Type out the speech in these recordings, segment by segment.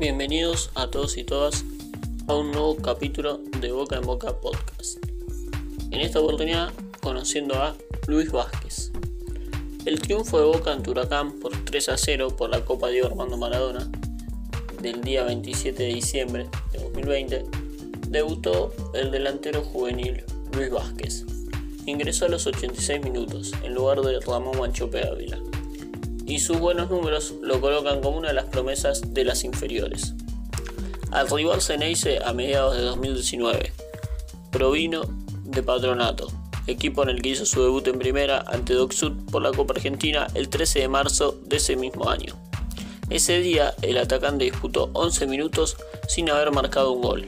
Bienvenidos a todos y todas a un nuevo capítulo de Boca en Boca Podcast. En esta oportunidad conociendo a Luis Vázquez. El triunfo de Boca en Turacán por 3 a 0 por la Copa Diego Armando Maradona del día 27 de diciembre de 2020 debutó el delantero juvenil Luis Vázquez. Ingresó a los 86 minutos en lugar de Ramón Manchope Ávila y sus buenos números lo colocan como una de las promesas de las inferiores. Al rival Ceneice a mediados de 2019, provino de Patronato, equipo en el que hizo su debut en primera ante Doc por la Copa Argentina el 13 de marzo de ese mismo año. Ese día el atacante disputó 11 minutos sin haber marcado un gol.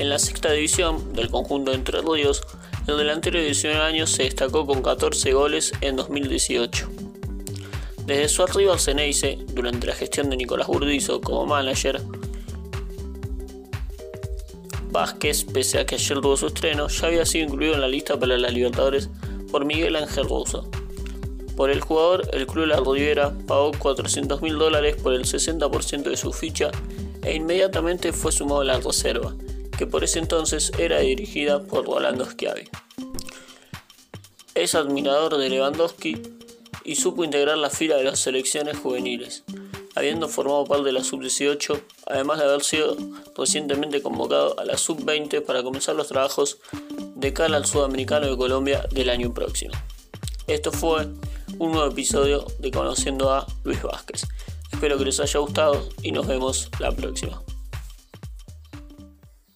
En la sexta división del conjunto Entre Ríos, el delantero de 19 años se destacó con 14 goles en 2018. Desde su arribo al Ceneice, durante la gestión de Nicolás Burdizo como manager, Vázquez, pese a que ayer tuvo su estreno, ya había sido incluido en la lista para las Libertadores por Miguel Ángel Russo. Por el jugador, el club La Riviera pagó 400 mil dólares por el 60% de su ficha e inmediatamente fue sumado a la reserva, que por ese entonces era dirigida por Rolando Schiavi. Es admirador de Lewandowski y supo integrar la fila de las selecciones juveniles, habiendo formado parte de la sub-18, además de haber sido recientemente convocado a la sub-20 para comenzar los trabajos de cara al Sudamericano de Colombia del año próximo. Esto fue un nuevo episodio de Conociendo a Luis Vázquez. Espero que les haya gustado y nos vemos la próxima.